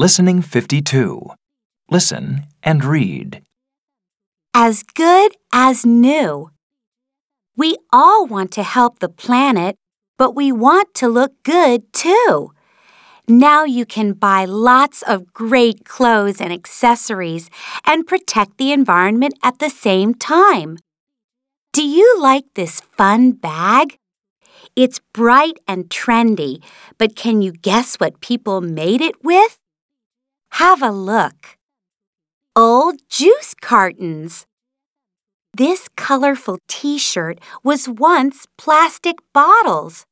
Listening 52. Listen and read. As good as new. We all want to help the planet, but we want to look good too. Now you can buy lots of great clothes and accessories and protect the environment at the same time. Do you like this fun bag? It's bright and trendy, but can you guess what people made it with? Have a look. Old juice cartons. This colorful t shirt was once plastic bottles.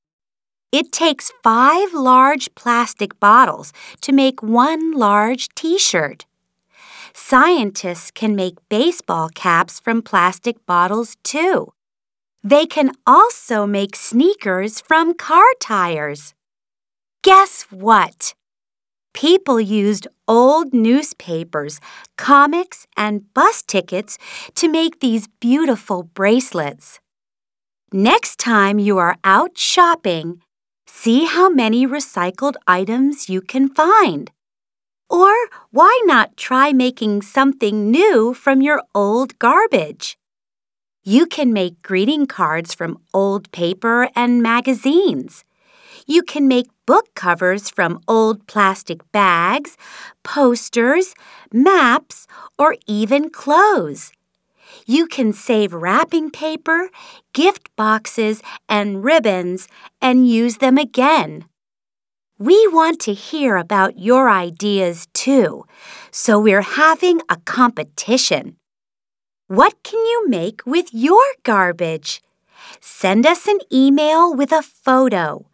It takes five large plastic bottles to make one large t shirt. Scientists can make baseball caps from plastic bottles too. They can also make sneakers from car tires. Guess what? People used old newspapers, comics, and bus tickets to make these beautiful bracelets. Next time you are out shopping, see how many recycled items you can find. Or why not try making something new from your old garbage? You can make greeting cards from old paper and magazines. You can make book covers from old plastic bags, posters, maps, or even clothes. You can save wrapping paper, gift boxes, and ribbons and use them again. We want to hear about your ideas too, so we're having a competition. What can you make with your garbage? Send us an email with a photo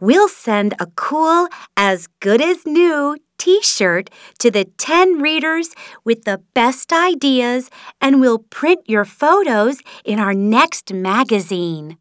we'll send a cool, as good as new t shirt to the 10 readers with the best ideas, and we'll print your photos in our next magazine.